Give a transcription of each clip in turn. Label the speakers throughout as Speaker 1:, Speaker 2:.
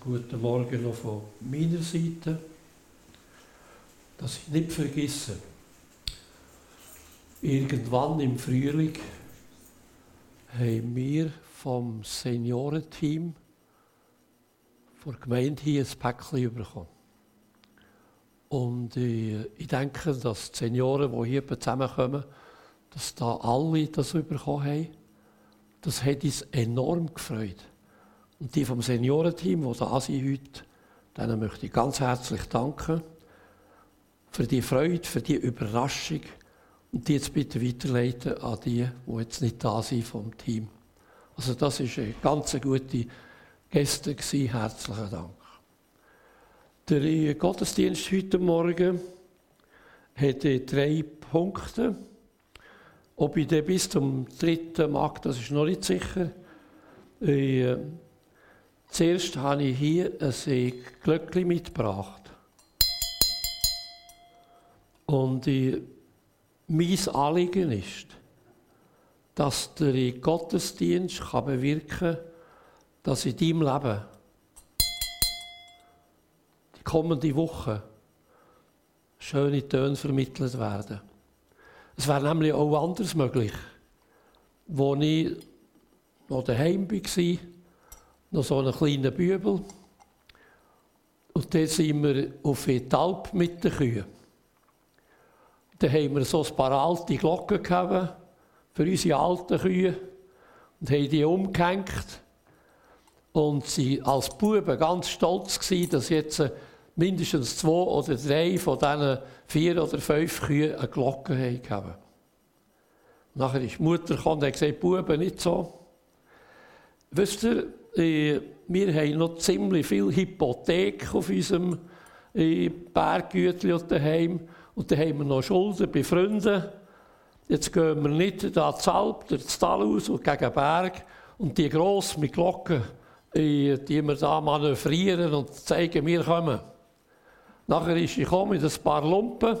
Speaker 1: guten Morgen noch von meiner Seite. Dass ich nicht vergesse, irgendwann im Frühling haben wir vom Seniorenteam von der Gemeinde hier ein Päckchen bekommen. Und äh, ich denke, dass die Senioren, die hier zusammenkommen, dass da alle das bekommen haben. Das hat uns enorm gefreut. Und die vom Seniorenteam, die da sind heute, denen möchte ich ganz herzlich danken für die Freude, für die Überraschung und die jetzt bitte weiterleiten an die, die jetzt nicht da sind vom Team. Also das ist eine ganz gute gewesen. Herzlichen Dank. Der Gottesdienst heute Morgen hat drei Punkte. Ob ich den bis zum dritten mag, das ist noch nicht sicher. Ich, Zuerst habe ich hier ein Glöckchen mitgebracht. Und ich, mein Anliegen ist, dass der Gottesdienst bewirken kann, dass in deinem Leben die kommende Woche schöne Töne vermittelt werden. Es wäre nämlich auch anders möglich, wo ich noch daheim war, noch so einen kleinen Bübel. Und dann sind wir auf die Alp mit den Kühen. Dann haben wir so ein paar alte Glocken gehabt für unsere alten Kühe und haben die umgehängt. Und sie als Buben ganz stolz gewesen, dass jetzt mindestens zwei oder drei von diesen vier oder fünf Kühen eine Glocke haben. Nachher ist die Mutter gekommen und hat gesagt, Buben, nicht so. Wisst ihr, äh, wir haben noch ziemlich viel Hypothek auf unserem äh, Berggütli daheim. Und dann haben wir noch Schulden bei Freunden. Jetzt gehen wir nicht da zur Alp, das Tal aus und gegen den Berg. Und die gross mit Glocken, äh, die wir da manövrieren und zeigen, wir kommen. Nachher ist ich mit ein paar Lumpen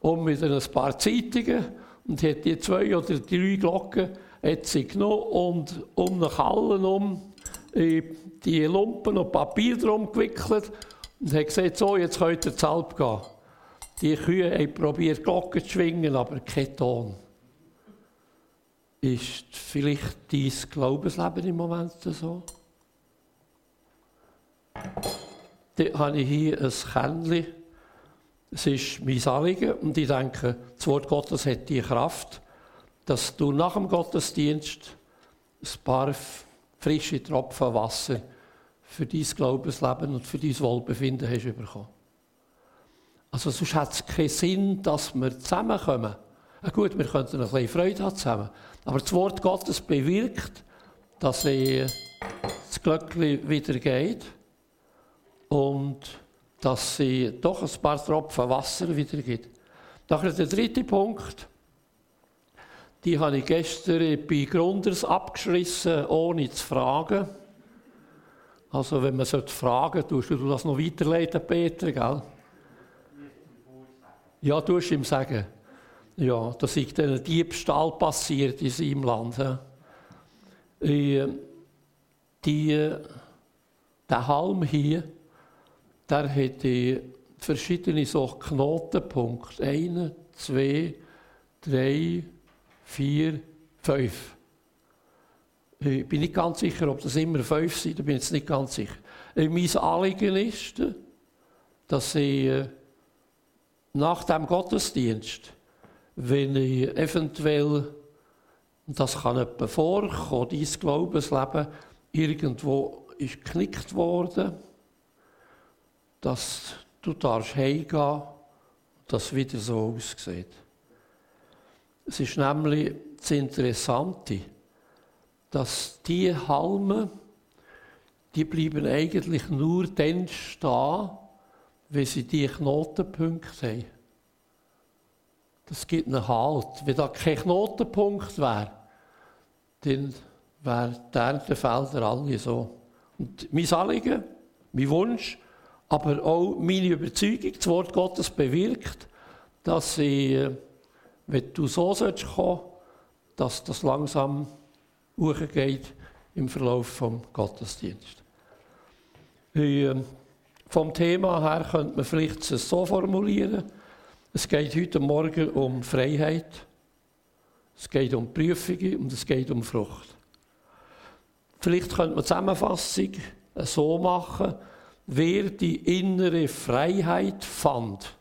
Speaker 1: und mit ein paar Zeitungen und hat die zwei oder drei Glocken hat sie genommen und um den Kallen um die Lumpen und Papier drum gewickelt und hat gesagt, so, jetzt könnt ihr Alp gehen. Die Kühe haben probiert, Glocken zu schwingen, aber kein Ton. Ist vielleicht dein Glaubensleben im Moment so? Dann habe ich hier ein Kännchen. Es ist mein Anliegen und ich denke, das Wort Gottes hat die Kraft, dass du nach dem Gottesdienst ein paar frische Tropfen Wasser für dein Glaubensleben und für dein Wohlbefinden hast bekommen. Also sonst hat es keinen Sinn, dass wir zusammenkommen. Ja, gut, wir könnten ein bisschen Freude haben zusammen. Aber das Wort Gottes bewirkt, dass das Glöckchen wieder geht und dass sie doch ein paar Tropfen Wasser wieder gibt. Nachher der dritte Punkt. Die habe ich gestern bei Grunders abgeschlossen, ohne zu fragen. Also wenn man fragen sollte, tust du das noch weiterleiten, Peter, gell? Ja, musst ihm sagen. Ja, dass ist ein Diebstahl passiert in seinem Land. Äh, die, der Halm hier, der hat verschiedene so Knotenpunkte. Einer, zwei, drei, vier, fünf. Ich bin nicht ganz sicher, ob das immer fünf sind, da bin ich nicht ganz sicher. Äh, mein Anliegen ist, dass ich äh, nach dem Gottesdienst, wenn ich eventuell, das kann etwa vorkommen, dein Glaubensleben irgendwo ist geknickt worden, dass du darfst heimgehen, dass wieder so aussieht. Es ist nämlich das Interessante, dass die Halme, die bleiben eigentlich nur dann stehen, wenn sie die Knotenpunkte haben. Das gibt einen Halt. Wenn da kein Knotenpunkt wäre, dann wären die Erntefelder alle so. Und mein Anliegen, mein Wunsch, aber auch meine Überzeugung, das Wort Gottes bewirkt, dass sie äh, wenn du so sollst kommen, dass das langsam hochgeht im Verlauf vom Gottesdienst. Ähm, vom Thema her könnte man vielleicht es so formulieren. Es geht heute Morgen um Freiheit. Es geht um Prüfungen und es geht um Frucht. Vielleicht könnte man die Zusammenfassung so machen, wer die innere Freiheit fand,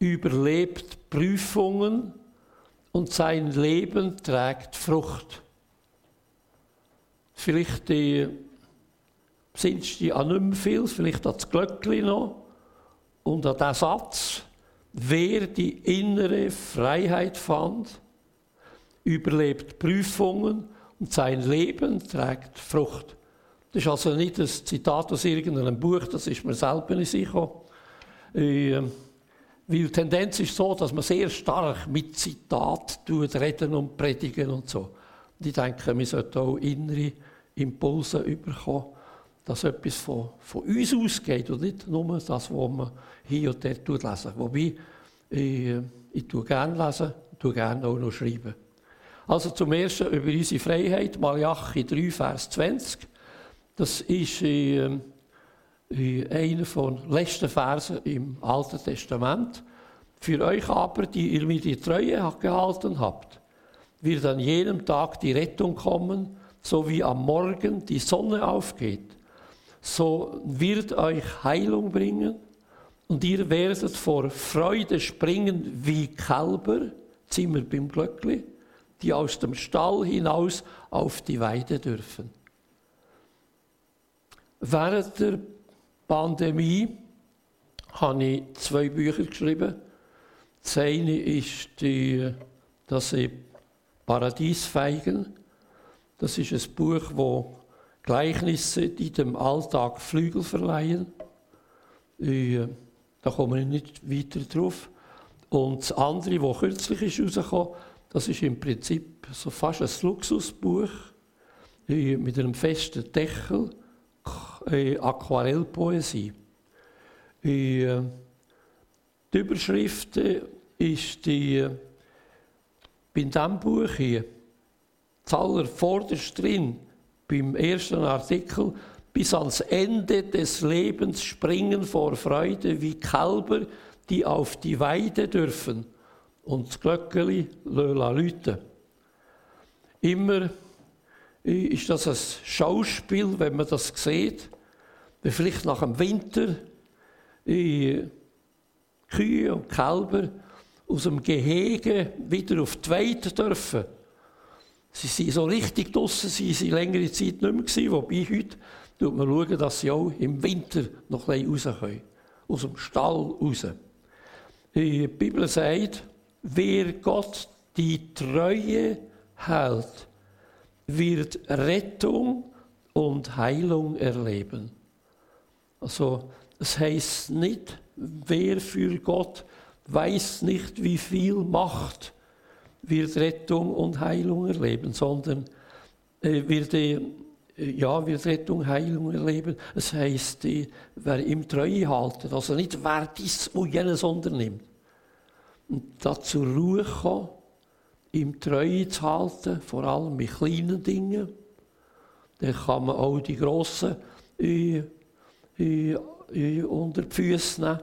Speaker 1: überlebt Prüfungen und sein Leben trägt Frucht. Vielleicht die, sind die an nicht mehr viel, vielleicht an das Glöckchen noch und an den Satz, wer die innere Freiheit fand, überlebt Prüfungen und sein Leben trägt Frucht. Das ist also nicht ein Zitat aus irgendeinem Buch, das ist mir selber in sich äh, weil die Tendenz ist so, dass man sehr stark mit Zitat reden und predigen und so. Und ich denke, wir sollten auch innere Impulse bekommen, dass etwas von, von uns ausgeht und nicht nur das, was man hier und dort lesen. Wobei, ich, ich tue gerne lesen, tue gerne auch noch schreiben. Also zum Ersten über unsere Freiheit, Malachi 3, Vers 20. Das ist äh, einer von den letzten Versen im Alten Testament. Für euch aber, die ihr mir die Treue gehalten habt, wird an jenem Tag die Rettung kommen, so wie am Morgen die Sonne aufgeht. So wird euch Heilung bringen und ihr werdet vor Freude springen wie Kälber, Zimmer beim Glöckli, die aus dem Stall hinaus auf die Weide dürfen. Während der Pandemie habe ich zwei Bücher geschrieben. Das eine ist die, das Paradiesfeigen. Das ist ein Buch, wo Gleichnisse in dem Alltag Flügel verleihen. Ich, äh, da komme ich nicht weiter drauf. Und das andere, das kürzlich ist rausgekommen, das ist im Prinzip so fast ein Luxusbuch äh, mit einem festen Deckel äh, Aquarellpoesie. Äh, die Überschrift ist die, äh, bei diesem Buch hier, zuallervorderst drin, beim ersten Artikel, bis ans Ende des Lebens springen vor Freude wie Kälber, die auf die Weide dürfen und das Glöckeli läuten. Immer ist das ein Schauspiel, wenn man das sieht, vielleicht nach dem Winter Kühe und Kälber aus dem Gehege wieder auf die Weide dürfen. Sie sind so richtig draussen, sie waren längere Zeit nicht mehr gewesen, wobei heute schaut man schauen, dass sie auch im Winter noch ein bisschen raus können. Aus dem Stall raus. Die Bibel sagt, wer Gott die Treue hält, wird Rettung und Heilung erleben. Also, es heißt nicht, wer für Gott weiß nicht, wie viel Macht wird Rettung und Heilung erleben, sondern äh, wird, äh, ja, wird Rettung, Heilung erleben. Es heißt, äh, wer ihm Treue haltet, also nicht wer dies und jenes unternimmt. Und da zur Ruhe kommen ihm Treue zu halten, vor allem mit kleinen Dingen. Dann kann man auch die grossen unter die Füße nehmen.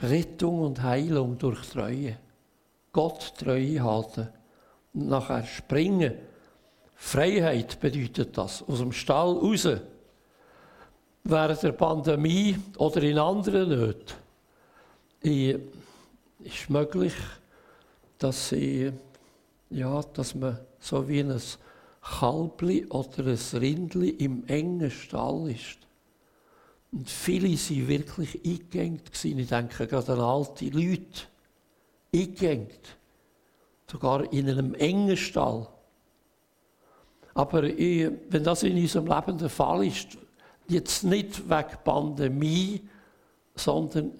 Speaker 1: Rettung und Heilung durch Treue. Gott Treue halten. Und nachher springen. Freiheit bedeutet das. Aus dem Stall raus. Während der Pandemie oder in anderen Nöten ist möglich, dass, sie, ja, dass man so wie ein Kalbli oder ein Rindli im engen Stall ist. Und viele waren wirklich eingegangen. Ich denke gerade an alte Leute. Eingegangen. Sogar in einem engen Stall. Aber ich, wenn das in unserem Leben der Fall ist, jetzt nicht wegen Pandemie, sondern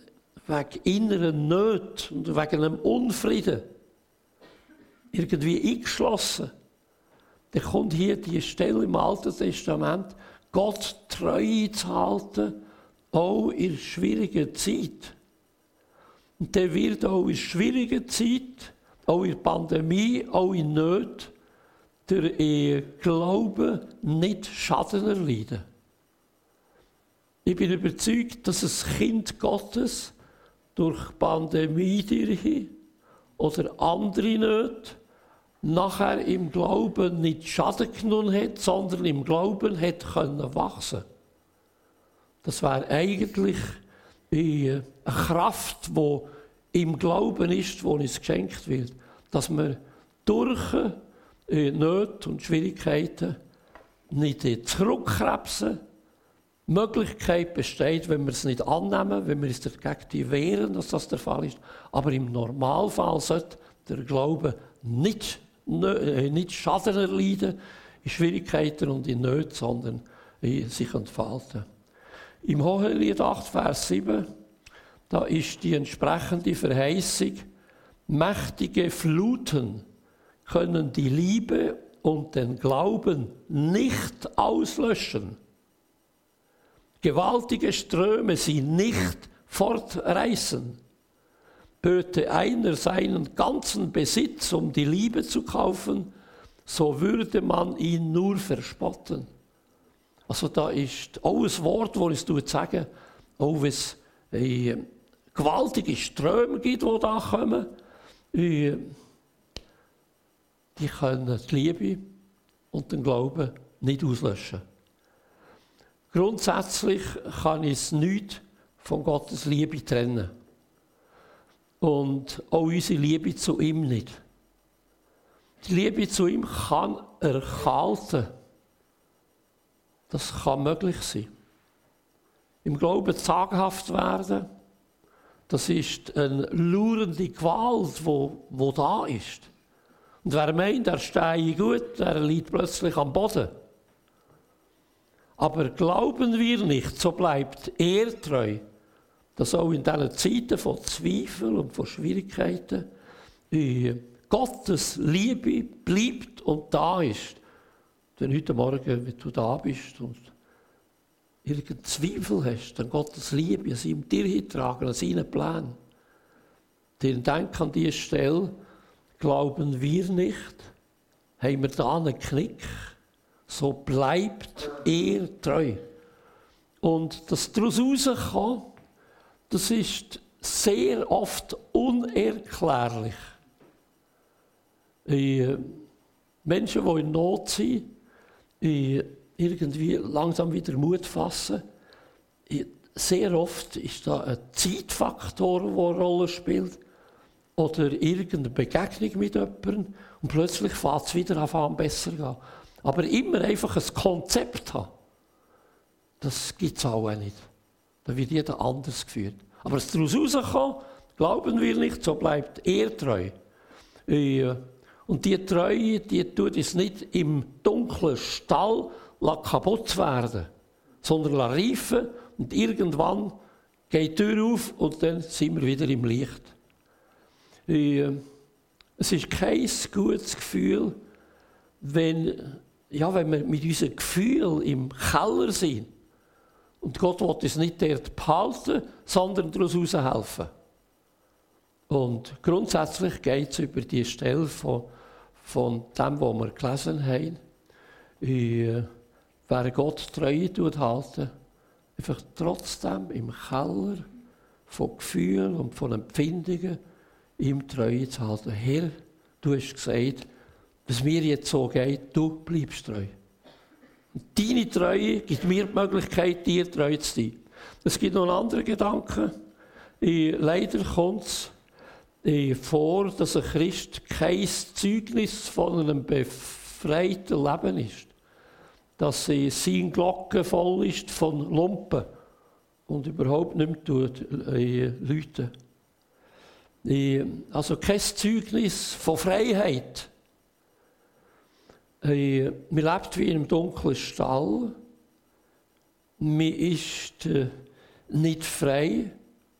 Speaker 1: wegen inneren Nöten und wegen einem Unfrieden, irgendwie eingeschlossen. Dann kommt hier die Stelle im Alten Testament, Gott treu zu halten, auch in schwieriger Zeit. Und der wird auch in schwieriger Zeit, auch in Pandemie, auch in Not, der Glaube nicht Schaden erleiden. Ich bin überzeugt, dass ein Kind Gottes durch Pandemie oder andere nicht nachher im Glauben nicht Schaden genommen hat, sondern im Glauben hat können wachsen. Das wäre eigentlich eine Kraft, die im Glauben ist, wo uns geschenkt wird, dass wir durch äh, Nöte und Schwierigkeiten nicht zurückkrebsen. Die Möglichkeit besteht, wenn wir es nicht annehmen, wenn wir es dagegen wehren, dass das der Fall ist. Aber im Normalfall sollte der Glaube nicht, äh, nicht Schaden erleiden in Schwierigkeiten und in Nöten, sondern sich entfalten. Im Hohelied 8, Vers 7, da ist die entsprechende Verheißung, mächtige Fluten können die Liebe und den Glauben nicht auslöschen. Gewaltige Ströme sie nicht fortreißen. Böte einer seinen ganzen Besitz, um die Liebe zu kaufen, so würde man ihn nur verspotten. Also da ist auch ein Wort, das ich sagen auch wenn es äh, gewaltige Ströme gibt, die da kommen, äh, die können die Liebe und den Glauben nicht auslöschen. Grundsätzlich kann ich es nicht von Gottes Liebe trennen. Und auch unsere Liebe zu ihm nicht. Die Liebe zu ihm kann erkalten. Das kann möglich sein. Im Glauben zaghaft werden, das ist eine laurende Gewalt, wo, wo da ist. Und wer meint, er stehe gut, der liegt plötzlich am Boden. Aber glauben wir nicht, so bleibt er treu, dass auch in diesen Zeiten von Zweifel und von Schwierigkeiten Gottes Liebe bleibt und da ist. Denn heute Morgen, wenn du da bist und irgendeinen Zweifel hast an Gottes Liebe, an seinem dir tragen, an seinen Plan, dann denk an diese Stelle, Glauben wir nicht, haben wir da einen Knick, so bleibt er treu. Und das daraus rauskommt, das ist sehr oft unerklärlich. Äh, Menschen, die in Not sind, äh, irgendwie langsam wieder Mut fassen. Äh, sehr oft ist da ein Zeitfaktor, der eine Rolle spielt oder irgendeine Begegnung mit jemandem und plötzlich fängt es wieder an, besser gehen. Aber immer einfach ein Konzept haben, das gibt es auch nicht. Da wird jeder anders geführt. Aber es daraus rauskommt, glauben wir nicht, so bleibt er treu. Äh, und die Treue, die tut es nicht im dunklen Stall kaputt werden, sondern reifen und irgendwann geht die Tür auf und dann sind wir wieder im Licht. Äh, es ist kein gutes Gefühl, wenn, ja, wenn wir mit unserem Gefühl im Keller sind. Und Gott will uns nicht dort behalten, sondern daraus helfen. Und grundsätzlich geht es über die Stelle von, von dem, was wir gelesen haben. Äh, wer Gott Treue tut halten, einfach trotzdem im Keller von Gefühlen und von Empfindungen ihm Treue zu halten. Herr, du hast gesagt, was mir jetzt so geht, du bleibst treu. Deine Treue gibt mir die Möglichkeit, dir treu zu sein. Es gibt noch einen anderen Gedanken. Leider kommt es vor, dass ein Christ kein Zeugnis von einem befreiten Leben ist. Dass sein Glocken voll ist von Lumpen und überhaupt nicht mehr äh, Leute. Also kein Zeugnis von Freiheit. Man lebt wie in einem dunklen Stall. Man ist äh, nicht frei,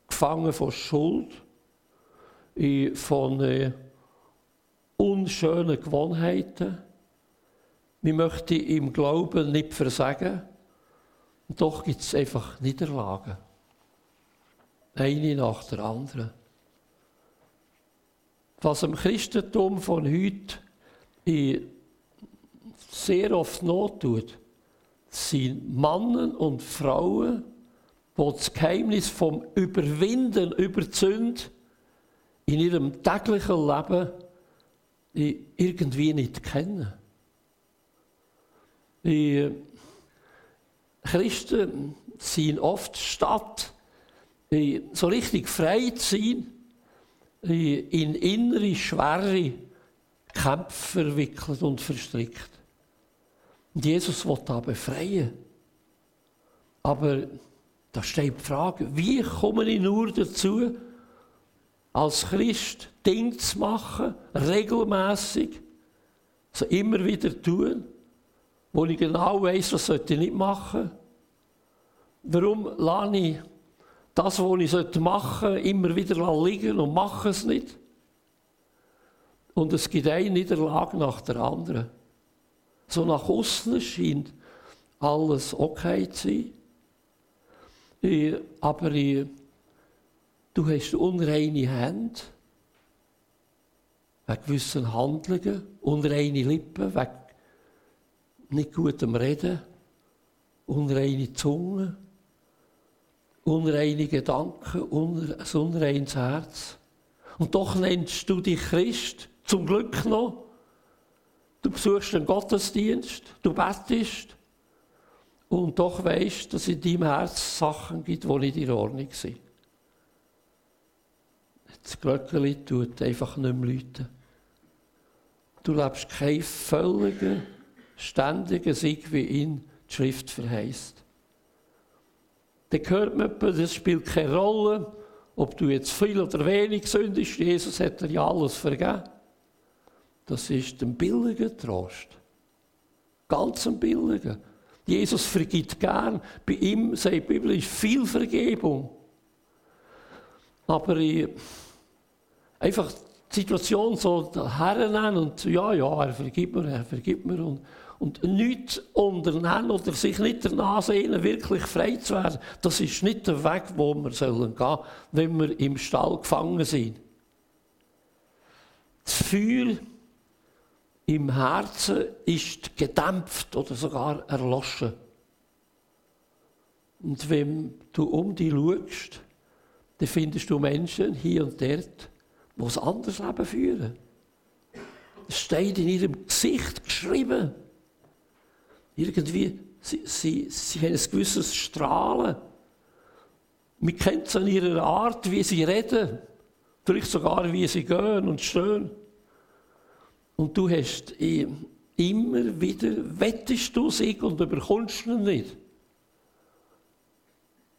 Speaker 1: gefangen von Schuld, von äh, unschönen Gewohnheiten. Man möchte im Glauben nicht versagen. Und doch gibt es einfach Niederlagen. Eine nach der anderen. Was im Christentum von heute sehr oft not tut, sind Männer und Frauen, die das Geheimnis vom Überwinden über die Sünde in ihrem täglichen Leben irgendwie nicht kennen. Die Christen sind oft statt so richtig frei zu sein, in innere, schwere Kämpfe verwickelt und verstrickt. Und Jesus will da befreien. Aber da steht die Frage, wie komme ich nur dazu, als Christ Dinge zu machen, regelmäßig, so immer wieder tun, wo ich genau weiß, was sollte ich nicht machen. Warum lasse ich das, was ich machen sollte, immer wieder liegen und mache es nicht? Und es gibt eine Niederlage nach der anderen. So nach außen scheint alles okay zu sein. Ich, aber ich, du hast unreine Hände wegen gewissen Handlungen, unreine Lippen, wegen nicht gutem Reden, unreine Zunge, unreine Gedanken, un ein unreines Herz. Und doch nennst du dich Christ, zum Glück noch. Du besuchst den Gottesdienst, du betest und doch weißt, dass in deinem Herz Sachen gibt, die nicht in Ordnung sind. Das Glöckchen tut einfach nicht mehr läuten. Du lebst keinen völligen, ständigen Sieg, wie ihn die Schrift verheißt. Dann hört man, das spielt keine Rolle, ob du jetzt viel oder wenig sündest. Jesus hat dir ja alles vergeben. Das ist ein billiger Trost. Ganz ein billiger. Jesus vergibt gern. Bei ihm, sagt die Bibel, ist viel Vergebung. Aber ich, einfach die Situation so hernehmen und ja, ja, er vergibt mir, er vergibt mir und, und nichts unternehmen oder sich nicht danach sehnen, wirklich frei zu werden, das ist nicht der Weg, wo wir sollen gehen, wenn wir im Stall gefangen sind. Das Feuer im Herzen ist gedämpft oder sogar erloschen. Und wenn du um dich schaust, dann findest du Menschen hier und dort, die ein anderes Leben führen. Es steht in ihrem Gesicht geschrieben. Irgendwie, sie, sie, sie haben ein gewisses Strahlen. Man kennt es an ihrer Art, wie sie reden. Vielleicht sogar, wie sie gehen und stehen. Und du hast immer wieder, wettest du sich und überkommst ihn nicht.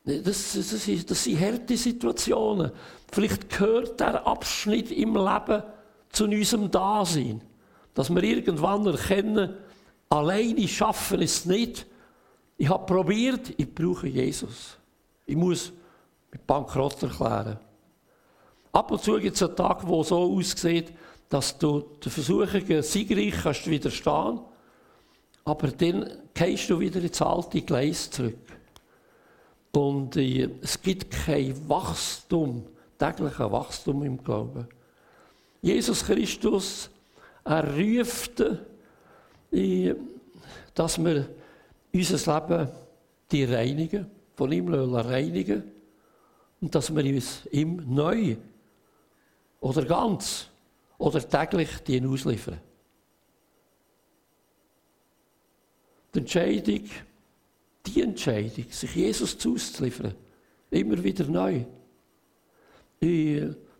Speaker 1: Das, das, ist, das sind harte Situationen. Vielleicht gehört der Abschnitt im Leben zu unserem Dasein. Dass wir irgendwann erkennen, alleine schaffen es nicht. Ich habe probiert, ich brauche Jesus. Ich muss mit Bankrott erklären. Ab und zu gibt es einen Tag, wo so aussieht, dass du den Versuchungen siegreich kannst widerstehen aber dann gehst du wieder ins alte Gleis zurück. Und äh, es gibt kein Wachstum, tägliches Wachstum im Glauben. Jesus Christus, er ruft, äh, dass wir unser Leben die reinigen, von ihm reinigen und dass wir uns ihm neu oder ganz oder täglich die ausliefern. Die Entscheidung, die Entscheidung, sich Jesus zuzuliefern, immer wieder neu.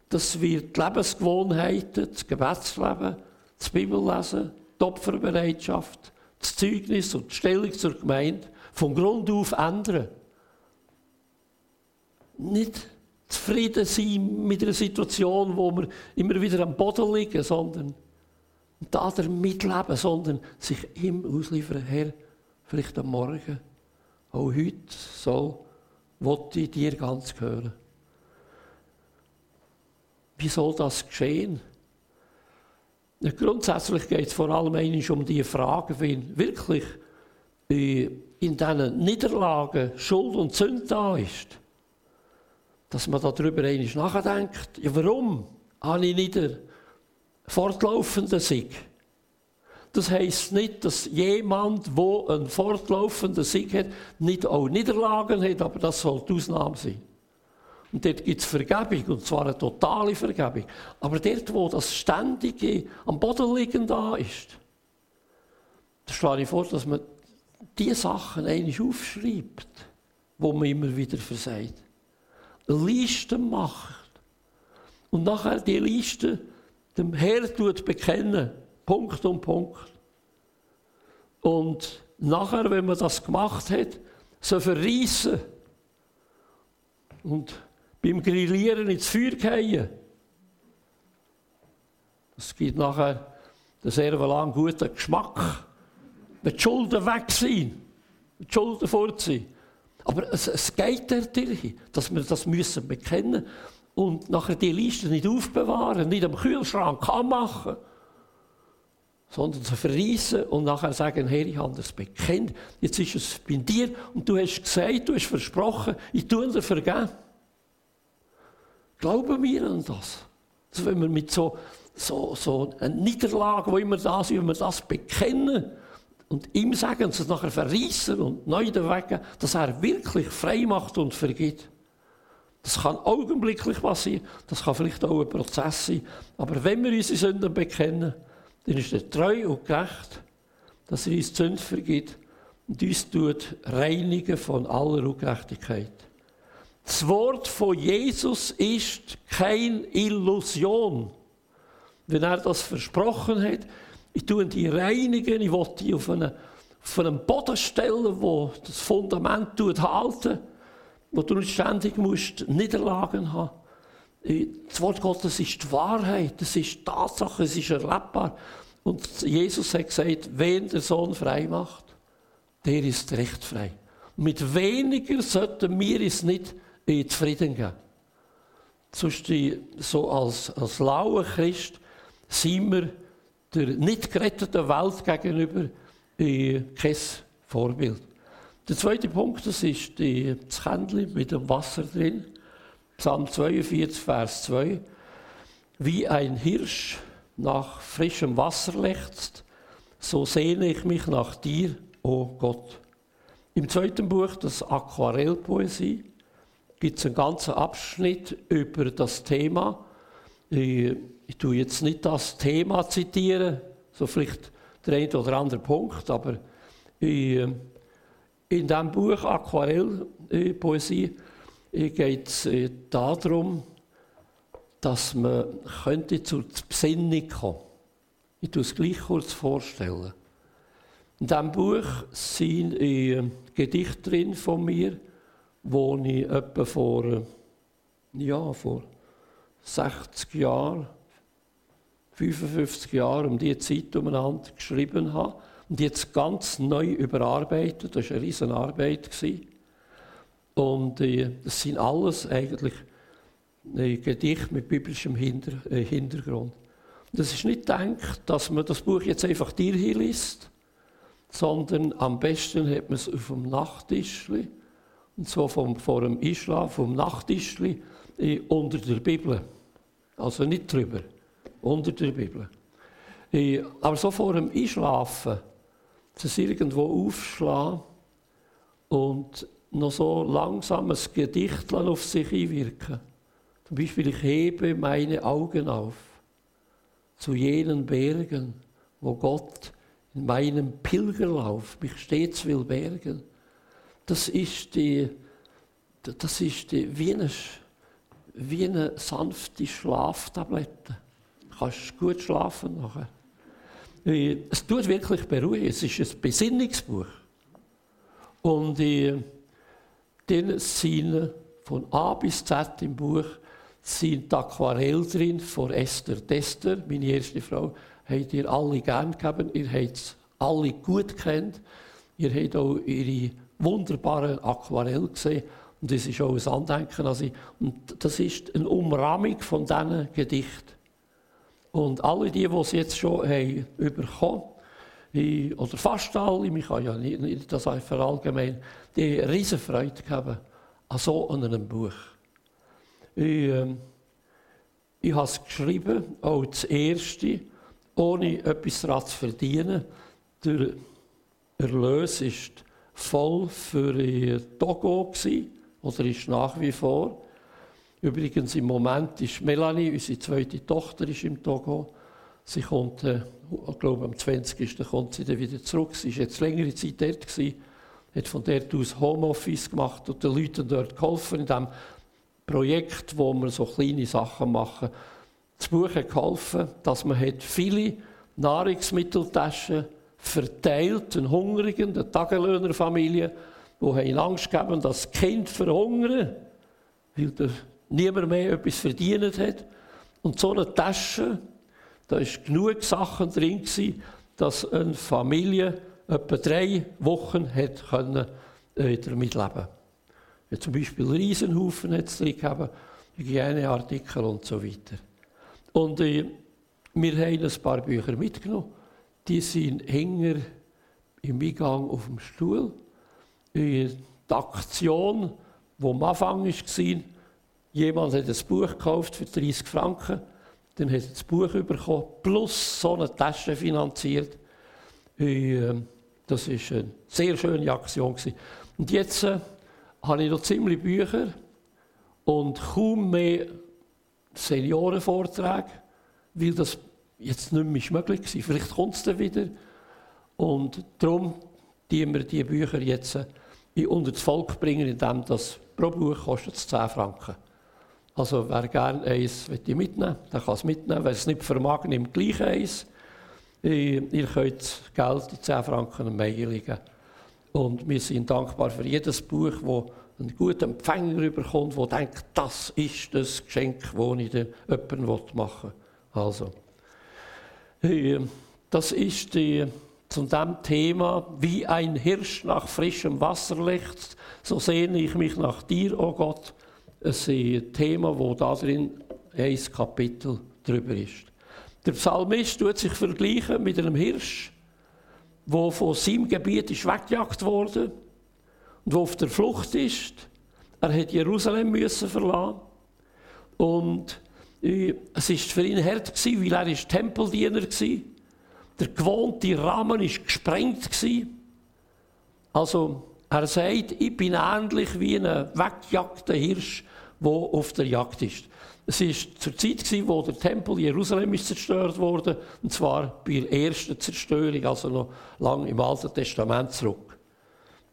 Speaker 1: Das wird die Lebensgewohnheiten, das Gebetsleben, das Bibellesen, die Opferbereitschaft, das Zeugnis und die Stellung zur Gemeinde von Grund auf ändern. Nicht zufrieden sein mit einer Situation, wo wir immer wieder am Boden liegen, sondern da damit leben, sondern sich ihm ausliefern, Herr, vielleicht am Morgen, auch heute so, wollte ich dir ganz hören. Wie soll das geschehen? Grundsätzlich geht es vor allem um die Frage, wenn wirklich in diesen Niederlagen Schuld und Sünde da ist dass man darüber einmal nachdenkt, ja, warum habe ich nicht einen fortlaufenden Sieg? Das heisst nicht, dass jemand, wo einen fortlaufenden Sieg hat, nicht auch Niederlagen hat, aber das soll die Ausnahme sein. Und dort gibt es Vergebung, und zwar eine totale Vergebung. Aber dort, wo das Ständige am Boden liegen da ist, da schlage ich vor, dass man diese Sachen eigentlich aufschreibt, wo man immer wieder versagt. Liste macht. Und nachher die Liste dem Herr tut bekennen. Punkt um Punkt. Und nachher, wenn man das gemacht hat, so verreissen und beim Grillieren ins Feuer gehen. Das gibt nachher den sehr lang guten Geschmack. Wenn die Schulden weg sind, die Schulden fort sind. Aber es, es geht dadurch, dass wir das müssen bekennen und nachher die Liste nicht aufbewahren, nicht am Kühlschrank anmachen, sondern zu verreissen und nachher sagen, Herr, ich habe das bekennt, jetzt ist es bei dir und du hast gesagt, du hast versprochen, ich tue dir vergeben. Glauben wir an das? Dass wenn wir mit so, so, so einer Niederlage, wo immer da sind, wenn wir das bekennen und ihm sagen und es nachher verreissen und neu wegen, dass er wirklich frei macht und vergibt. Das kann augenblicklich passieren, das kann vielleicht auch ein Prozess sein. Aber wenn wir unsere Sünden bekennen, dann ist er treu und gerecht, dass er uns die Sünde vergibt und uns tut reinigen von aller Ungerechtigkeit. Das Wort von Jesus ist keine Illusion. Wenn er das versprochen hat, ich tue die reinigen, ich will die auf einen, auf einen Boden stellen, wo das Fundament halten wo du nicht ständig musst Niederlagen haben Das Wort Gottes ist die Wahrheit, es ist Tatsache, es ist erlebbar. Und Jesus hat gesagt, wen der Sohn frei macht, der ist recht frei. Mit weniger sollten wir es nicht zufrieden geben. Sonst so als, als lauer Christ sind wir der nicht geretteten Welt gegenüber kein Vorbild. Der zweite Punkt, das ist die, das Kännchen mit dem Wasser drin. Psalm 42, Vers 2. Wie ein Hirsch nach frischem Wasser lechzt, so sehne ich mich nach dir, o oh Gott. Im zweiten Buch, das Aquarellpoesie, gibt es einen ganzen Abschnitt über das Thema. Ich, ich tue jetzt nicht das Thema zitieren, so vielleicht der eine oder andere Punkt, aber ich, in diesem Buch Aquarellpoesie geht es äh, darum, dass man könnte zur Besinnung kommen. Ich tue es gleich kurz vorstellen. In diesem Buch sind äh, Gedichte drin von mir, wo ich etwa vor, äh, ja, vor 60 Jahren, 55 Jahren um diese Zeit umeinander geschrieben habe und jetzt ganz neu überarbeitet. Das war eine riesige Arbeit. Und äh, das sind alles eigentlich äh, Gedichte mit biblischem Hinter äh, Hintergrund. Das ist nicht gedacht, dass man das Buch jetzt einfach dir hier liest, sondern am besten hat man es auf dem Nachttischli und so vom, vor dem Einschlafen, vom Nachttischli unter der Bibel. Also nicht drüber, unter der Bibel. Äh, aber so vor dem Einschlafen das irgendwo aufschlagen und noch so langsam ein Gedicht auf sich einwirken. Zum Beispiel, ich hebe meine Augen auf zu jenen Bergen, wo Gott in meinem Pilgerlauf mich stets will bergen. Das ist die, das ist die, wie eine, wie eine sanfte Schlaftablette. Du kannst gut schlafen nachher. Es tut wirklich beruhigen. Es ist ein Besinnungsbuch. Und in den sind von A bis Z im Buch sind Aquarell drin von Esther Tester, meine erste Frau. Habt ihr alle gern gegeben, ihr habt es alle gut kennt. Ihr habt auch ihre wunderbaren Aquarell gesehen. Und das ist auch ein Andenken an sie. Und das ist eine Umrahmung von diesen Gedichten. Und alle die, die es jetzt schon haben bekommen haben, oder fast alle, ich kann ja nicht, nicht das verallgemein, die riesen Freude haben an so einem Buch. Ich, äh, ich habe es geschrieben, auch das erste, ohne etwas daran zu verdienen. Der Erlös ist voll für Togo gewesen, oder ist nach wie vor. Übrigens im Moment ist Melanie, unsere zweite Tochter, ist im Togo. Sie kommt, äh, ich glaube am 20. kommt sie dann wieder zurück. Sie war jetzt längere Zeit dort, gewesen, hat von dort aus Homeoffice gemacht und den Leuten dort geholfen, in diesem Projekt, wo wir so kleine Sachen machen. Das Buch hat geholfen, dass man hat viele Nahrungsmitteltaschen verteilt, den Hungrigen, den Tagelöhnerfamilien, die haben Angst gegeben, dass das Kind verhungern, weil der niemand mehr etwas verdient hat. Und so eine Tasche, da ist genug Sachen drin dass eine Familie etwa drei Wochen hat können, äh, damit leben ja, Zum Beispiel Riesenhaufen hat es drin gehabt, Hygieneartikel und so weiter. Und äh, wir haben ein paar Bücher mitgenommen. Die sind hänger im Eingang auf dem Stuhl. Die Aktion, die am Anfang war, jemand hat ein Buch gekauft für 30 Franken, dann hat er das Buch bekommen, plus so eine Tasche finanziert. Ähm, das war eine sehr schöne Aktion. Und jetzt äh, habe ich noch ziemlich Bücher und kaum mehr Seniorenvorträge, weil das jetzt nicht mehr möglich war. Vielleicht kommt es dann wieder. Und darum die wir die Bücher jetzt äh, unter das Volk bringen, indem das pro Buch kostet 10 Franken. Also wer gerne eins mitnehmen der kann es mitnehmen. Wer es nicht vermag, nimmt gleich eins. Ihr könnt Geld, die 10 Franken, Mai legen. Und wir sind dankbar für jedes Buch, das einen guten Empfänger überkommt, der denkt, das ist das Geschenk, das ich jemandem machen will. Also, das ist die zu dem Thema, wie ein Hirsch nach frischem Wasser lechzt, so sehne ich mich nach dir, o oh Gott. Es ist ein Thema, wo da drin ein Kapitel drüber ist. Der Psalmist tut sich vergleichen mit einem Hirsch, wo von seinem Gebiet ist weggejagt wurde und wo auf der Flucht ist. Er hat Jerusalem müssen verlassen und äh, es ist für ihn hart gewesen, weil er ist Tempeldiener war. Der gewohnte Rahmen war gesprengt. Also, er sagt, ich bin ähnlich wie ein weggejagter Hirsch, der auf der Jagd ist. Es war zur Zeit, wo der Tempel Jerusalem ist zerstört wurde, und zwar bei der ersten Zerstörung, also noch lange im Alten Testament zurück.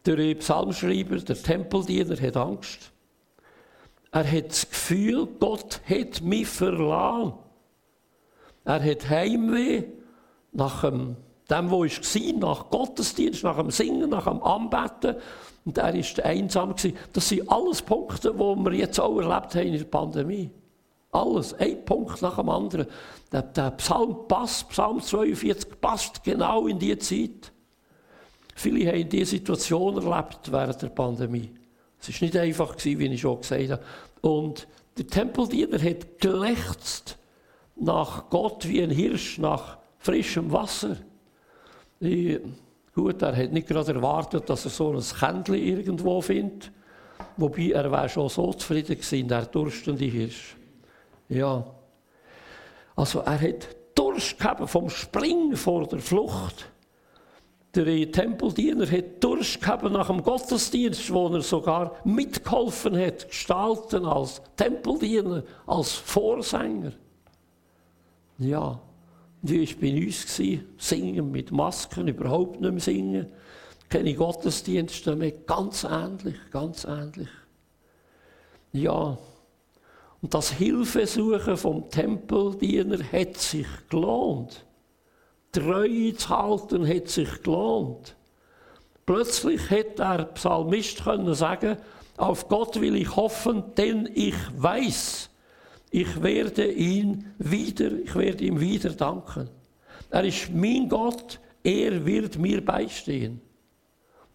Speaker 1: Der Psalmschreiber, der Tempeldiener, hat Angst. Er hat das Gefühl, Gott hat mich verlassen. Er hat Heimweh nach dem, dem wo ich war, nach Gottesdienst, nach dem Singen, nach dem Anbeten. Und er war einsam. Das sind alles Punkte, die wir jetzt auch erlebt haben in der Pandemie. Alles, ein Punkt nach dem anderen. Der, der Psalm passt, Psalm 42 passt genau in diese Zeit. Viele haben diese Situation erlebt während der Pandemie. Es war nicht einfach, wie ich schon gesagt habe. Und der Tempeldiener hat gelächzt nach Gott wie ein Hirsch, nach frischem Wasser. Ich, gut, er hat nicht gerade erwartet, dass er so ein Kändchen irgendwo findet. Wobei er war schon so zufrieden gewesen, der durstende Hirsch. Ja. Also er hat Durst gehabt vom Springen vor der Flucht. Der Tempeldiener hat Durst gehabt nach dem Gottesdienst, wo er sogar mitgeholfen hat, gestalten als Tempeldiener, als Vorsänger. Ja, wie ich bei uns war, singen mit Masken, überhaupt nicht mehr singen. Keine Gottesdienste mehr, ganz ähnlich, ganz ähnlich. Ja, und das Hilfesuchen vom Tempeldiener hat sich gelohnt. Treue zu halten hat sich gelohnt. Plötzlich hätte der Psalmist können sagen, auf Gott will ich hoffen, denn ich weiß, ich werde ihn wieder, ich werde ihm wieder danken. Er ist mein Gott, er wird mir beistehen.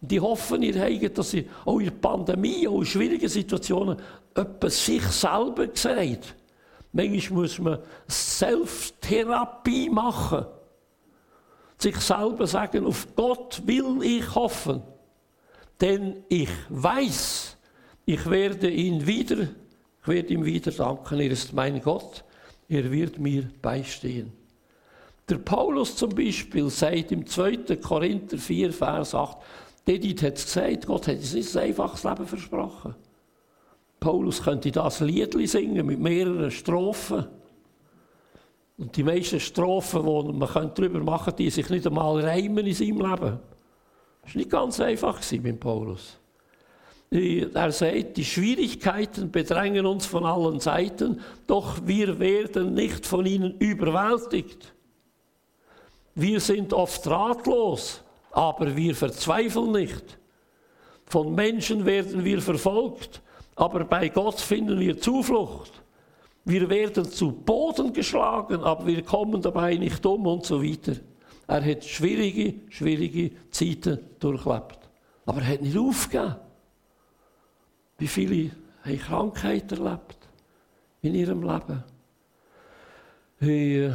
Speaker 1: Und ich hoffe, ihr habt, dass ihr auch in der Pandemie, auch in schwierigen Situationen, etwas sich selber sagt. Manchmal muss man Selbsttherapie machen. Sich selber sagen, auf Gott will ich hoffen. Denn ich weiß, ich werde ihn wieder ich werde ihm wieder danken. Er ist mein Gott. Er wird mir beistehen. Der Paulus zum Beispiel sagt im 2. Korinther 4, Vers 8, Edith hat es gesagt, Gott hat uns nicht ein einfaches Leben versprochen. Paulus könnte das Lied singen mit mehreren Strophen. Und die meisten Strophen, die man darüber machen könnte, die sich nicht einmal reimen in seinem Leben. Das war nicht ganz einfach mit Paulus. Er sagt, die Schwierigkeiten bedrängen uns von allen Seiten, doch wir werden nicht von ihnen überwältigt. Wir sind oft ratlos, aber wir verzweifeln nicht. Von Menschen werden wir verfolgt, aber bei Gott finden wir Zuflucht. Wir werden zu Boden geschlagen, aber wir kommen dabei nicht um und so weiter. Er hat schwierige, schwierige Zeiten durchlebt. Aber er hat nicht aufgegeben. Wie viele haben Krankheit erlebt in ihrem Leben? Sie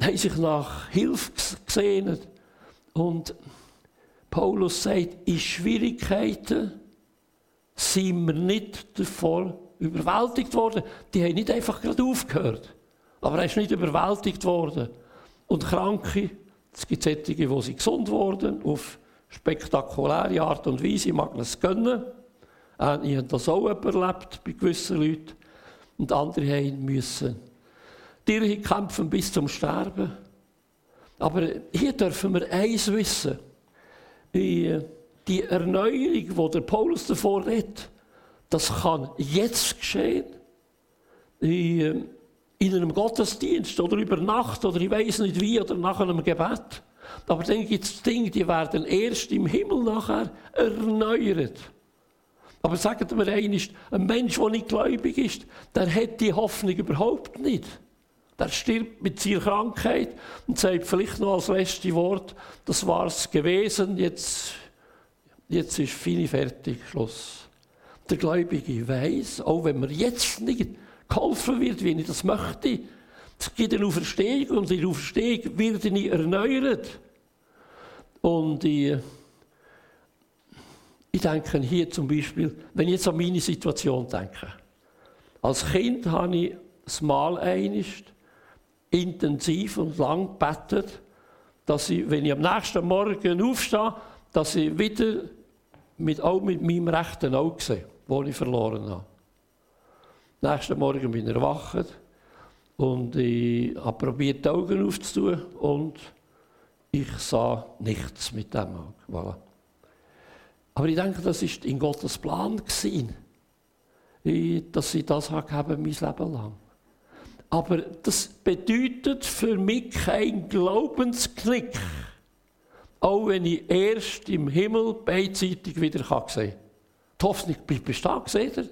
Speaker 1: haben sich nach Hilfe gesehnt. Und Paulus sagt, in Schwierigkeiten sind wir nicht davor überwältigt worden. Die haben nicht einfach gerade aufgehört. Aber er ist nicht überwältigt worden. Und Kranke, es gibt solche, die sind gesund wurden, auf spektakuläre Art und Weise, ich mag es gönnen. Äh, ich habe das auch erlebt bei gewissen Leuten. Und andere haben müssen Tiere kämpfen bis zum Sterben. Aber hier dürfen wir eins wissen. Die Erneuerung, die der Paulus davor redet, das kann jetzt geschehen. In einem Gottesdienst oder über Nacht oder ich weiß nicht wie oder nach einem Gebet. Aber dann gibt es Dinge, die werden erst im Himmel nachher erneuert. Aber sagt mir eines, ein Mensch, der nicht gläubig ist, der hat die Hoffnung überhaupt nicht. Der stirbt mit seiner Krankheit und sagt vielleicht noch als letztes Wort, das war es gewesen, jetzt, jetzt ist Fini fertig, Schluss. Der Gläubige weiß, auch wenn mir jetzt nicht geholfen wird, wie ich das möchte, es gibt eine Auferstehung und in Auferstehung wird ich erneuert. Und ich, ich denke hier zum Beispiel, wenn ich jetzt an meine Situation denke. Als Kind habe ich das Mal einist intensiv und lang gebetet, dass ich, wenn ich am nächsten Morgen aufstehe, dass ich wieder mit, auch mit meinem rechten Auge sehe, das ich verloren habe. Am nächsten Morgen bin ich erwacht und ich habe probiert, die Augen aufzutun und ich sah nichts mit dem Auge. Voilà. Aber ich denke, das ist in Gottes Plan gewesen, dass ich das habe mein Leben lang. Aber das bedeutet für mich kein Glaubensknick. Auch wenn ich erst im Himmel beidseitig wieder sehen kann. Die Hoffnung bleibt bestehen, seht ihr?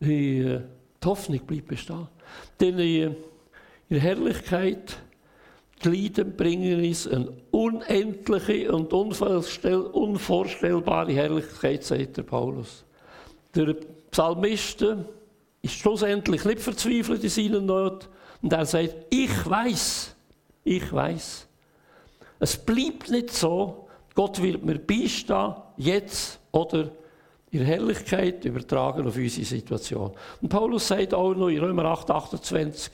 Speaker 1: Äh, die Hoffnung bleibt bestehen. Denn äh, in der Herrlichkeit Leiden bringen uns eine unendliche und unvorstellbare Herrlichkeit, sagt der Paulus. Der Psalmisten ist schlussendlich nicht verzweifelt in seinen Not und er sagt, ich weiß, ich weiß. Es bleibt nicht so, Gott wird mir beistehen, jetzt oder in Herrlichkeit übertragen auf unsere Situation. Und Paulus sagt auch noch in Römer 8, 28,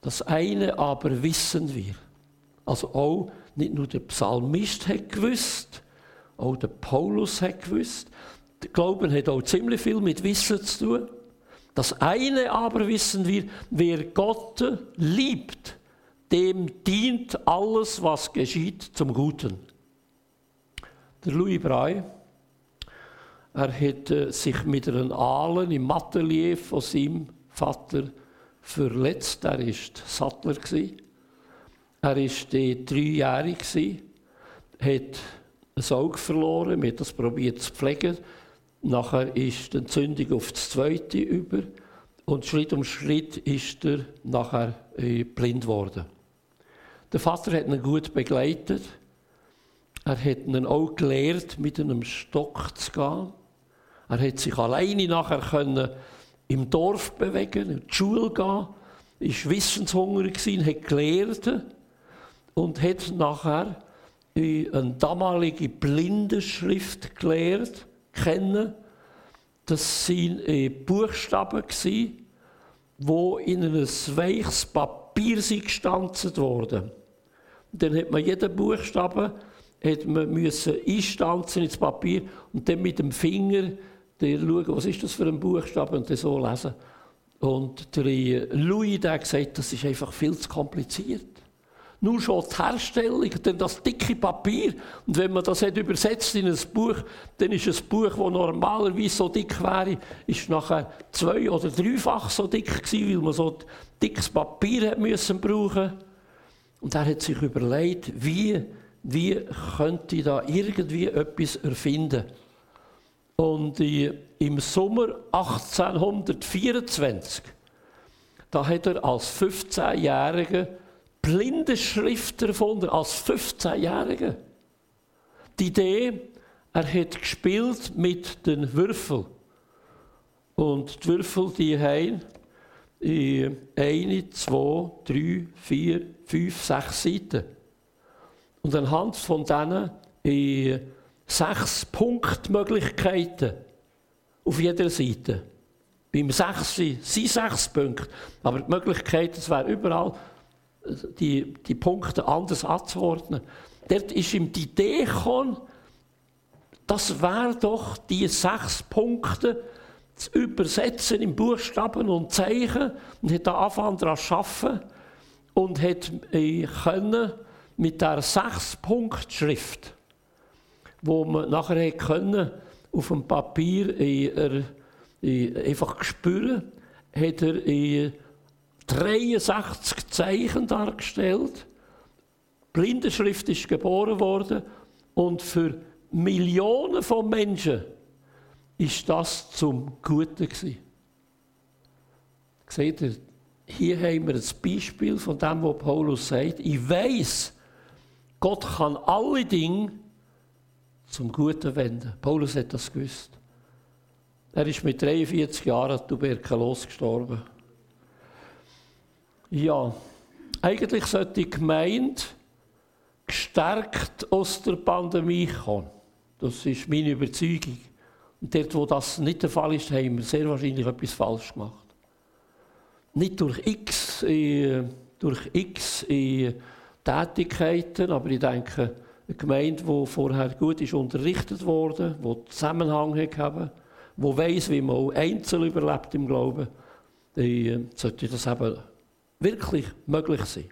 Speaker 1: das eine aber wissen wir. Also auch nicht nur der Psalmist hat gewusst, auch der Paulus hat gewusst, der Glauben hat auch ziemlich viel mit Wissen zu tun. Das eine aber wissen wir, wer Gott liebt, dem dient alles, was geschieht, zum Guten. Der Louis Braille, er hat äh, sich mit einem Aalen im Atelier von seinem Vater verletzt. Er war Sattler. Er war dreijährig, hat ein Auge verloren, wir haben das probiert zu pflegen. Nachher ist die Entzündung auf das zweite über und Schritt um Schritt ist er nachher äh, blind geworden. Der Vater hat ihn gut begleitet. Er hat ihn auch gelehrt, mit einem Stock zu gehen. Er hat sich alleine nachher können im Dorf bewegen, in die Schule gehen, war wissenshungrig, hat gelehrt und hat nachher eine damalige Blindenschrift gelehrt kennen. Das waren äh, Buchstaben, die in ein weiches Papier sind gestanzt worden. Und dann hat man jeden Buchstaben hat man einstanzen ins Papier und dann mit dem Finger schauen, was ist das für ein Buchstabe und dann so lesen. Und der Louis der gesagt, das ist einfach viel zu kompliziert. Nur schon die Herstellung, denn das dicke Papier. Und wenn man das hat übersetzt in ein Buch, dann ist ein Buch, das normalerweise so dick wäre, ist nachher zwei- oder dreifach so dick gewesen, weil man so dickes Papier hat müssen brauchen. Und er hat sich überlegt, wie, wie könnte ich da irgendwie etwas erfinden. Und im Sommer 1824, da hat er als 15-Jähriger blinde Schrift erfunden, als 15-Jähriger. Die Idee, er hat gespielt mit den Würfeln. Und die Würfel, die haben in eine, zwei, drei, vier, fünf, sechs Seiten. Und anhand von diesen in sechs Punktmöglichkeiten auf jeder Seite. Beim 6 sind sechs Punkte, aber die Möglichkeit, es wäre überall die, die Punkte anders anzuordnen. Dort ist ihm die Idee gekommen, das wäre doch die sechs Punkte zu übersetzen in Buchstaben und Zeichen und hat angefangen daran zu arbeiten und hat äh, können mit der sechs Punkt Schrift, wo man nachher können auf dem Papier äh, äh, einfach spüren, hat er äh, 63 Zeichen dargestellt. Blindenschrift ist geboren worden und für Millionen von Menschen ist das zum Guten gewesen. Seht ihr, hier haben wir ein Beispiel von dem, was Paulus sagt. Ich weiß, Gott kann alle Dinge zum Guten wenden. Paulus hat das gewusst. Er ist mit 43 Jahren tuberkulos gestorben. Ja, eigentlich sollte die Gemeinde gestärkt aus der Pandemie kommen. Das ist meine Überzeugung. Und dort, wo das nicht der Fall ist, haben wir sehr wahrscheinlich etwas falsch gemacht. Nicht durch X, äh, durch X äh, Tätigkeiten, aber ich denke, eine Gemeinde, die vorher gut ist unterrichtet wurde, die Zusammenhang hat, die weiß, wie man auch einzeln überlebt im Glauben, die, äh, sollte das eben wirklich möglich sein.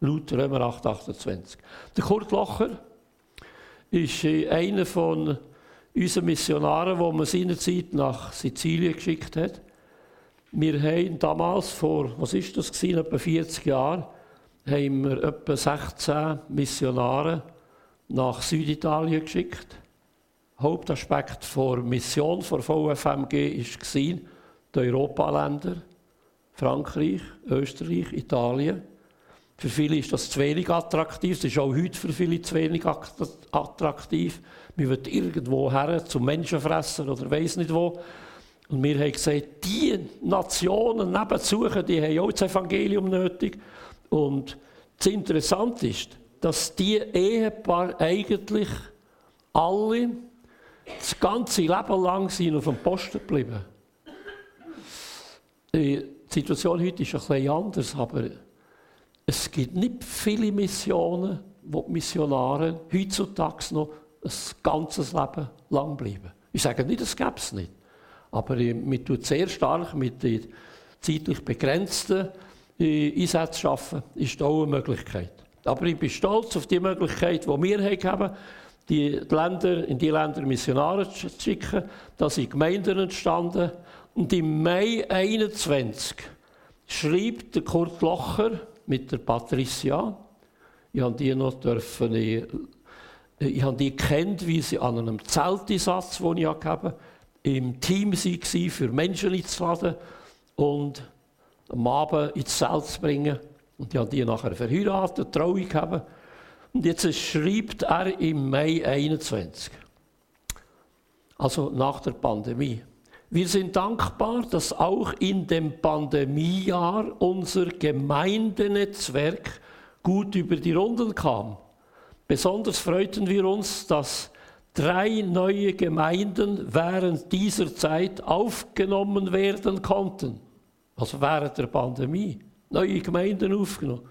Speaker 1: Laut Römer 8, 28. Der Kurt Locher ist äh, einer von unseren Missionaren, die man seinerzeit nach Sizilien geschickt hat. Wir haben damals, vor, was ist das etwa 40 Jahren, haben wir etwa 16 Missionare nach Süditalien geschickt. Hauptaspekt der Mission der VFMG war die Europaländer. Frankreich, Österreich, Italien. Für viele ist das zu wenig attraktiv. Das ist auch heute für viele zu wenig attraktiv. Man wird irgendwo her zum Menschenfresser oder weiß nicht wo. Und wir haben gesagt, die Nationen nebenzuchen, die haben auch das Evangelium nötig. Und das Interessante ist, dass die Ehepaar eigentlich alle das ganze Leben lang sind auf dem Posten geblieben. Die Situation heute ist ein bisschen anders, aber es gibt nicht viele Missionen, wo die Missionare heutzutage noch ein ganzes Leben lang bleiben. Ich sage nicht, es gäbe es nicht. Aber man tut sehr stark mit den zeitlich begrenzten äh, Einsätzen arbeiten, ist auch eine Möglichkeit. Aber ich bin stolz auf die Möglichkeit, die wir haben, die Länder, in die Länder Missionare zu schicken. Da sind Gemeinden entstanden, und im Mai 21 schreibt der Kurt Locher mit der Patricia, ich habe die noch dürfen, ich, ich habe die kennt, wie sie an einem Zelteinsatz, den ich gegeben im Team waren, für Menschen einzuladen und am Abend ins Zelt zu bringen. Und ich habe die nachher verheiratet, Trauung gegeben. Und jetzt schreibt er im Mai 21. Also nach der Pandemie. Wir sind dankbar, dass auch in dem Pandemiejahr unser Gemeindenetzwerk gut über die Runden kam. Besonders freuten wir uns, dass drei neue Gemeinden während dieser Zeit aufgenommen werden konnten. Also während der Pandemie. Neue Gemeinden aufgenommen.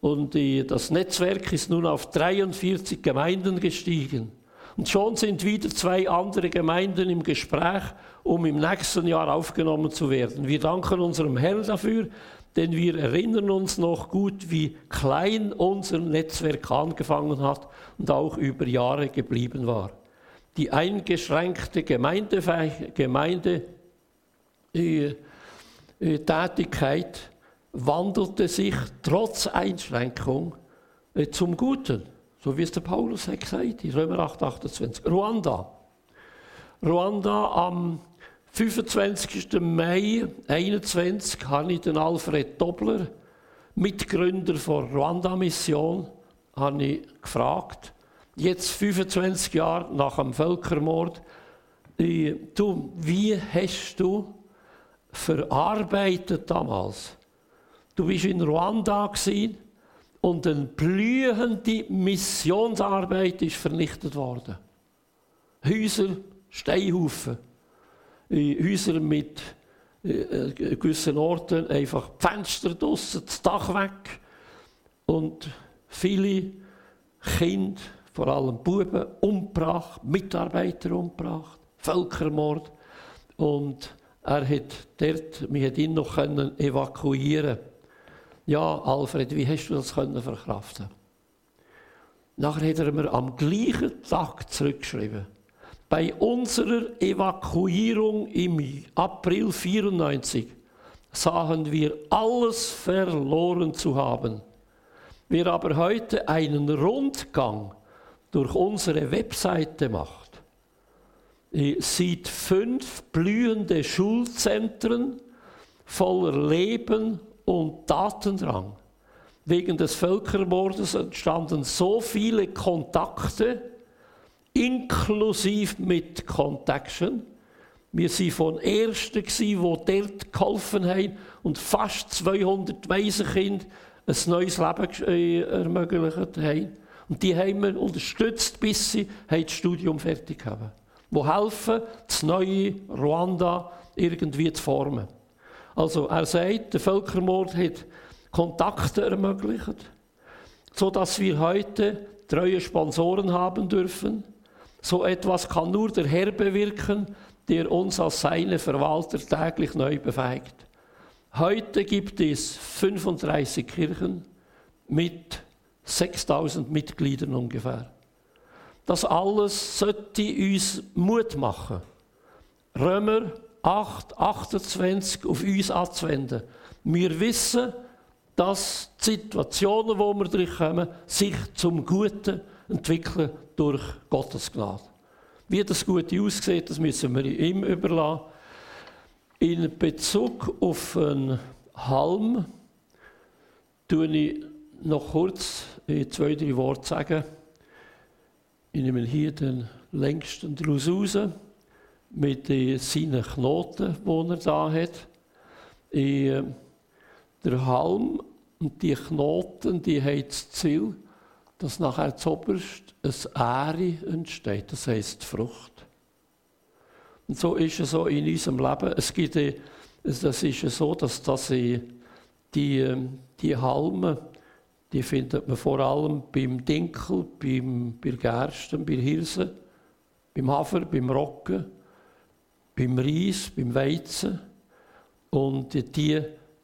Speaker 1: Und die, das Netzwerk ist nun auf 43 Gemeinden gestiegen. Und schon sind wieder zwei andere Gemeinden im Gespräch, um im nächsten Jahr aufgenommen zu werden. Wir danken unserem Herrn dafür, denn wir erinnern uns noch gut, wie klein unser Netzwerk angefangen hat und auch über Jahre geblieben war. Die eingeschränkte Gemeinde, Wandelte sich trotz Einschränkung äh, zum Guten, so wie es der Paulus hat gesagt in Römer 8, 28. Ruanda. Ruanda am 25. Mai 2021 habe ich den Alfred Dobler, Mitgründer der Ruanda-Mission, gefragt, jetzt 25 Jahre nach dem Völkermord, äh, du, wie hast du verarbeitet damals? Du bist in Ruanda und eine blühende Missionsarbeit ist vernichtet worden. Häuser, Steinhaufen Häuser mit äh, gewissen Orten einfach die Fenster draussen, das Dach weg. Und viele Kinder, vor allem Buben, umgebracht, Mitarbeiter umgebracht, Völkermord. Und er hat dort, wir hat ihn noch können evakuieren. Ja, Alfred, wie hast du das können verkraften? Nachher hat er mir am gleichen Tag zurückgeschrieben. Bei unserer Evakuierung im April 94 sahen wir alles verloren zu haben. Wer aber heute einen Rundgang durch unsere Webseite macht, sieht fünf blühende Schulzentren voller Leben und Datendrang. Wegen des Völkermordes entstanden so viele Kontakte, inklusive mit Contaction. Wir waren von Ersten, die dort geholfen haben und fast 200 Waisenkinder ein neues Leben äh, ermöglicht haben. Und die haben wir unterstützt, bis sie das Studium fertig haben. Die helfen, das neue Ruanda irgendwie zu formen. Also er sagt, der Völkermord hat Kontakte ermöglicht, sodass wir heute treue Sponsoren haben dürfen, so etwas kann nur der Herr bewirken, der uns als seine Verwalter täglich neu befähigt. Heute gibt es 35 Kirchen mit 6000 Mitgliedern ungefähr. Das alles sollte uns Mut machen. Römer 8, 28 auf uns anzuwenden. Wir wissen, dass die Situationen, wo wir durchkommen, sich zum Guten entwickeln durch Gottes Gnade. Wie das Gute aussieht, das müssen wir ihm überlassen. In Bezug auf einen Halm tue ich noch kurz zwei, drei Worte sagen. Ich nehme hier den längsten daraus raus, mit seinen Knoten, die er da hat. Der Halm und die Knoten, die haben das Ziel, dass nachher zuoberst ein Ähre entsteht, das heisst Frucht. Und so ist es so in unserem Leben. Es gibt, das ist so, dass das die, die Halme, die findet man vor allem beim Dinkel, beim, bei Gersten, bei Hirsen, beim Hafer, beim Roggen, beim Reis, beim Weizen. Und die,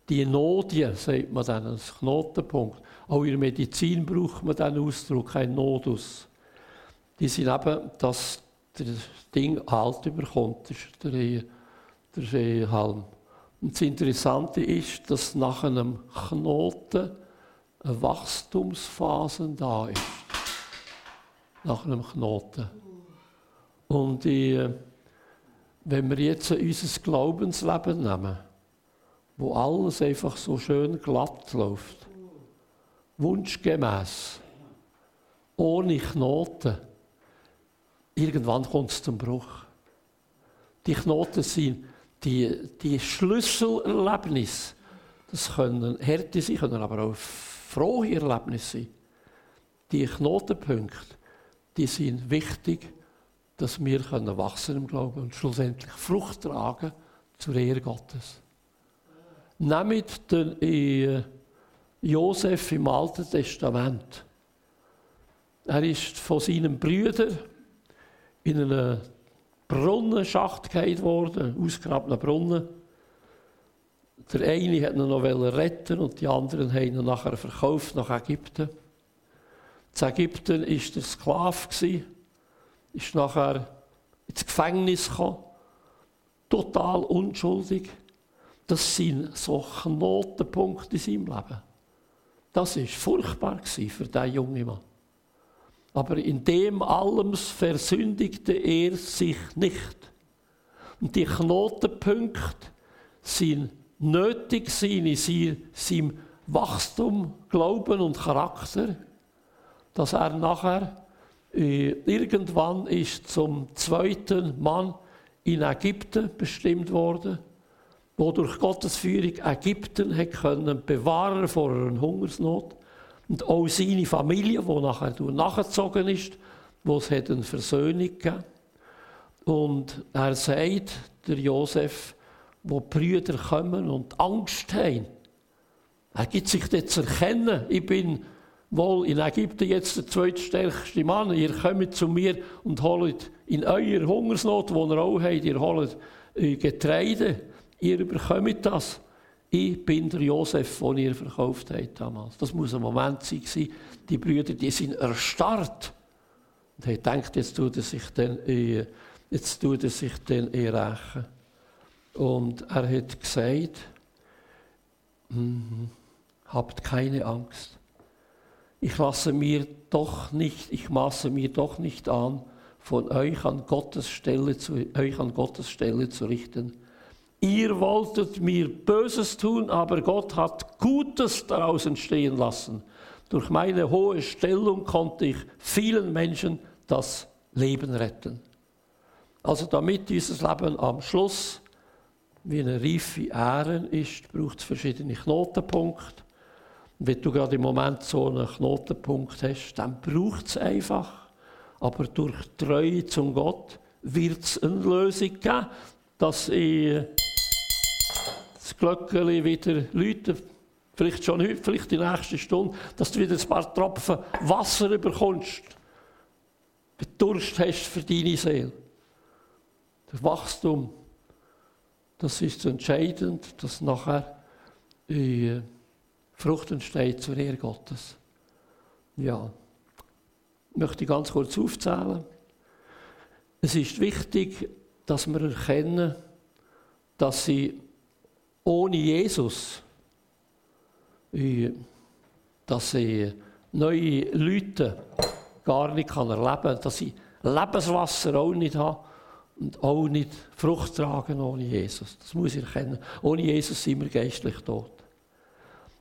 Speaker 1: die Nodien, sagt man dann, als Knotenpunkt, auch in der Medizin braucht man diesen Ausdruck, ein Nodus. Die sind eben, dass das Ding Halt überkommt, das ist der, der Halm. Und das Interessante ist, dass nach einem Knoten eine Wachstumsphase da ist. Nach einem Knoten. Und die, wenn wir jetzt unser Glaubensleben nehmen, wo alles einfach so schön glatt läuft, wunschgemäß, ohne Knoten, irgendwann kommt es zum Bruch. Die Knoten sind die, die Schlüsselerlebnisse. Das können Härte sein, können aber auch frohe Erlebnisse sein. Die Knotenpunkte, die sind wichtig, dass wir können wachsen im Glauben und schlussendlich Frucht tragen zur Ehre Gottes. Nehmt den äh, Josef im Alten Testament. Er ist von seinen Brüdern in einen Brunnenschacht gehalten worden, ausgegrabenen Brunnen. Der eine hat ihn noch retten und die anderen haben ihn nachher verkauft nach Ägypten. In Ägypten war der Sklave, ist nachher ins Gefängnis gekommen, total unschuldig. Das sind so Knotenpunkte in seinem Leben. Das war furchtbar für diesen jungen Mann. Aber in dem allem versündigte er sich nicht. Und die Knotenpunkte sind nötig in seinem Wachstum, Glauben und Charakter, dass er nachher irgendwann ist zum zweiten Mann in Ägypten bestimmt wurde, wo durch Gottes Führung Ägypten können bewahren vor einer Hungersnot. Und auch seine Familie, die nachher nachgezogen ist, wo es eine Versöhnung gegeben. Und er sagt, der Josef, wo die Brüder kommen und Angst haben, er gibt sich dort zu erkennen, ich bin wohl in Ägypten jetzt der zweitstärkste Mann, ihr kommt zu mir und holt in eurer Hungersnot, die ihr auch habt, ihr holt äh, Getreide, ihr bekommt das. Ich bin der Josef, den ihr verkauft habt damals. Das muss ein Moment sein. Die Brüder, die sind erstarrt. Und er denkt, jetzt tut er sich dann, äh, jetzt tut er sich dann eh rächen. Und er hat gesagt, mm, habt keine Angst. Ich lasse mir doch nicht, ich maße mir doch nicht an, von euch an Gottes Stelle zu, euch an Gottes Stelle zu richten. Ihr wolltet mir Böses tun, aber Gott hat Gutes daraus entstehen lassen. Durch meine hohe Stellung konnte ich vielen Menschen das Leben retten. Also damit dieses Leben am Schluss wie eine reife Ähren ist, braucht es verschiedene Knotenpunkte. Und wenn du gerade im Moment so einen Knotenpunkt hast, dann braucht es einfach. Aber durch Treue zum Gott wird es eine Lösung geben, dass ich das Glöckchen wieder läutet, vielleicht schon heute, vielleicht die nächste Stunde, dass du wieder ein paar Tropfen Wasser bekommst, Durst hast für deine Seele. Das Wachstum das ist entscheidend, dass nachher äh, Frucht entsteht zur Ehre Gottes. Ja, ich möchte ganz kurz aufzählen. Es ist wichtig, dass wir erkennen, dass sie ohne Jesus, äh, dass sie neue Leute gar nicht erleben kann, dass sie Lebenswasser auch nicht haben und auch nicht Frucht tragen ohne Jesus. Das muss ich erkennen. Ohne Jesus sind wir geistlich tot.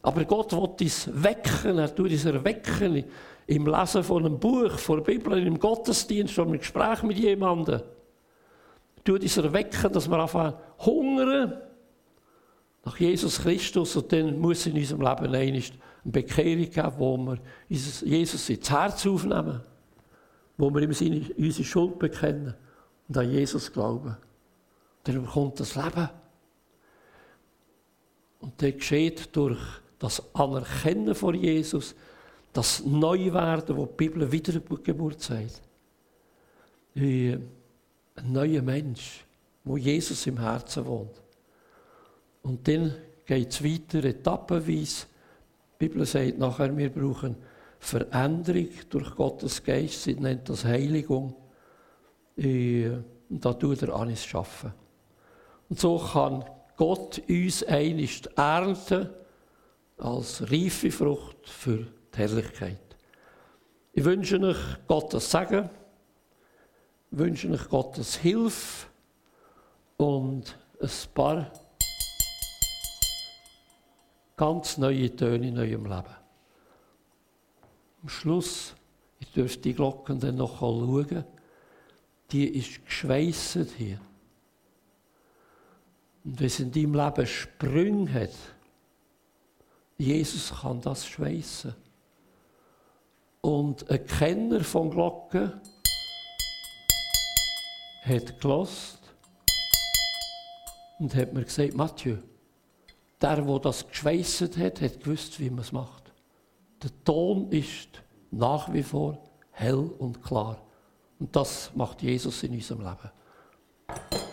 Speaker 1: Aber Gott will uns wecken, er tut uns erwecken im Lesen von einem Buch, von der Bibel, im Gottesdienst im Gespräch mit jemandem. Er tut uns erwecken, dass wir anfangen hungern nach Jesus Christus und dann muss in unserem Leben eine Bekehrung geben, wo wir Jesus ins Herz aufnehmen, wo wir ihm seine, unsere Schuld bekennen und an Jesus glauben, dann bekommt das Leben. Und das geschieht durch das Anerkennen von Jesus, das Neuwerden, wo die Bibel Wiedergeburt sagt. Wie ein neuer Mensch, wo Jesus im Herzen wohnt. Und dann geht es weiter etappenweise. Die Bibel sagt nachher, wir brauchen Veränderung durch Gottes Geist. Sie nennt das Heiligung. Und da tut er alles schaffen. Und so kann Gott uns einst ernten als reife Frucht für die Herrlichkeit. Ich wünsche euch Gottes Segen, wünsche euch Gottes Hilfe und ein paar ganz neue Töne in eurem Leben. Am Schluss, ich dürfte die Glocken dann noch schauen, die ist geschweißet hier. Und wenn es in deinem Leben Sprünge hat, Jesus kann das schweißen. Und ein Kenner von Glocken hat gelost und hat mir gesagt, Mathieu, der, der das geschweißet hat, hat gewusst, wie man es macht. Der Ton ist nach wie vor hell und klar. Und das macht Jesus in unserem Leben.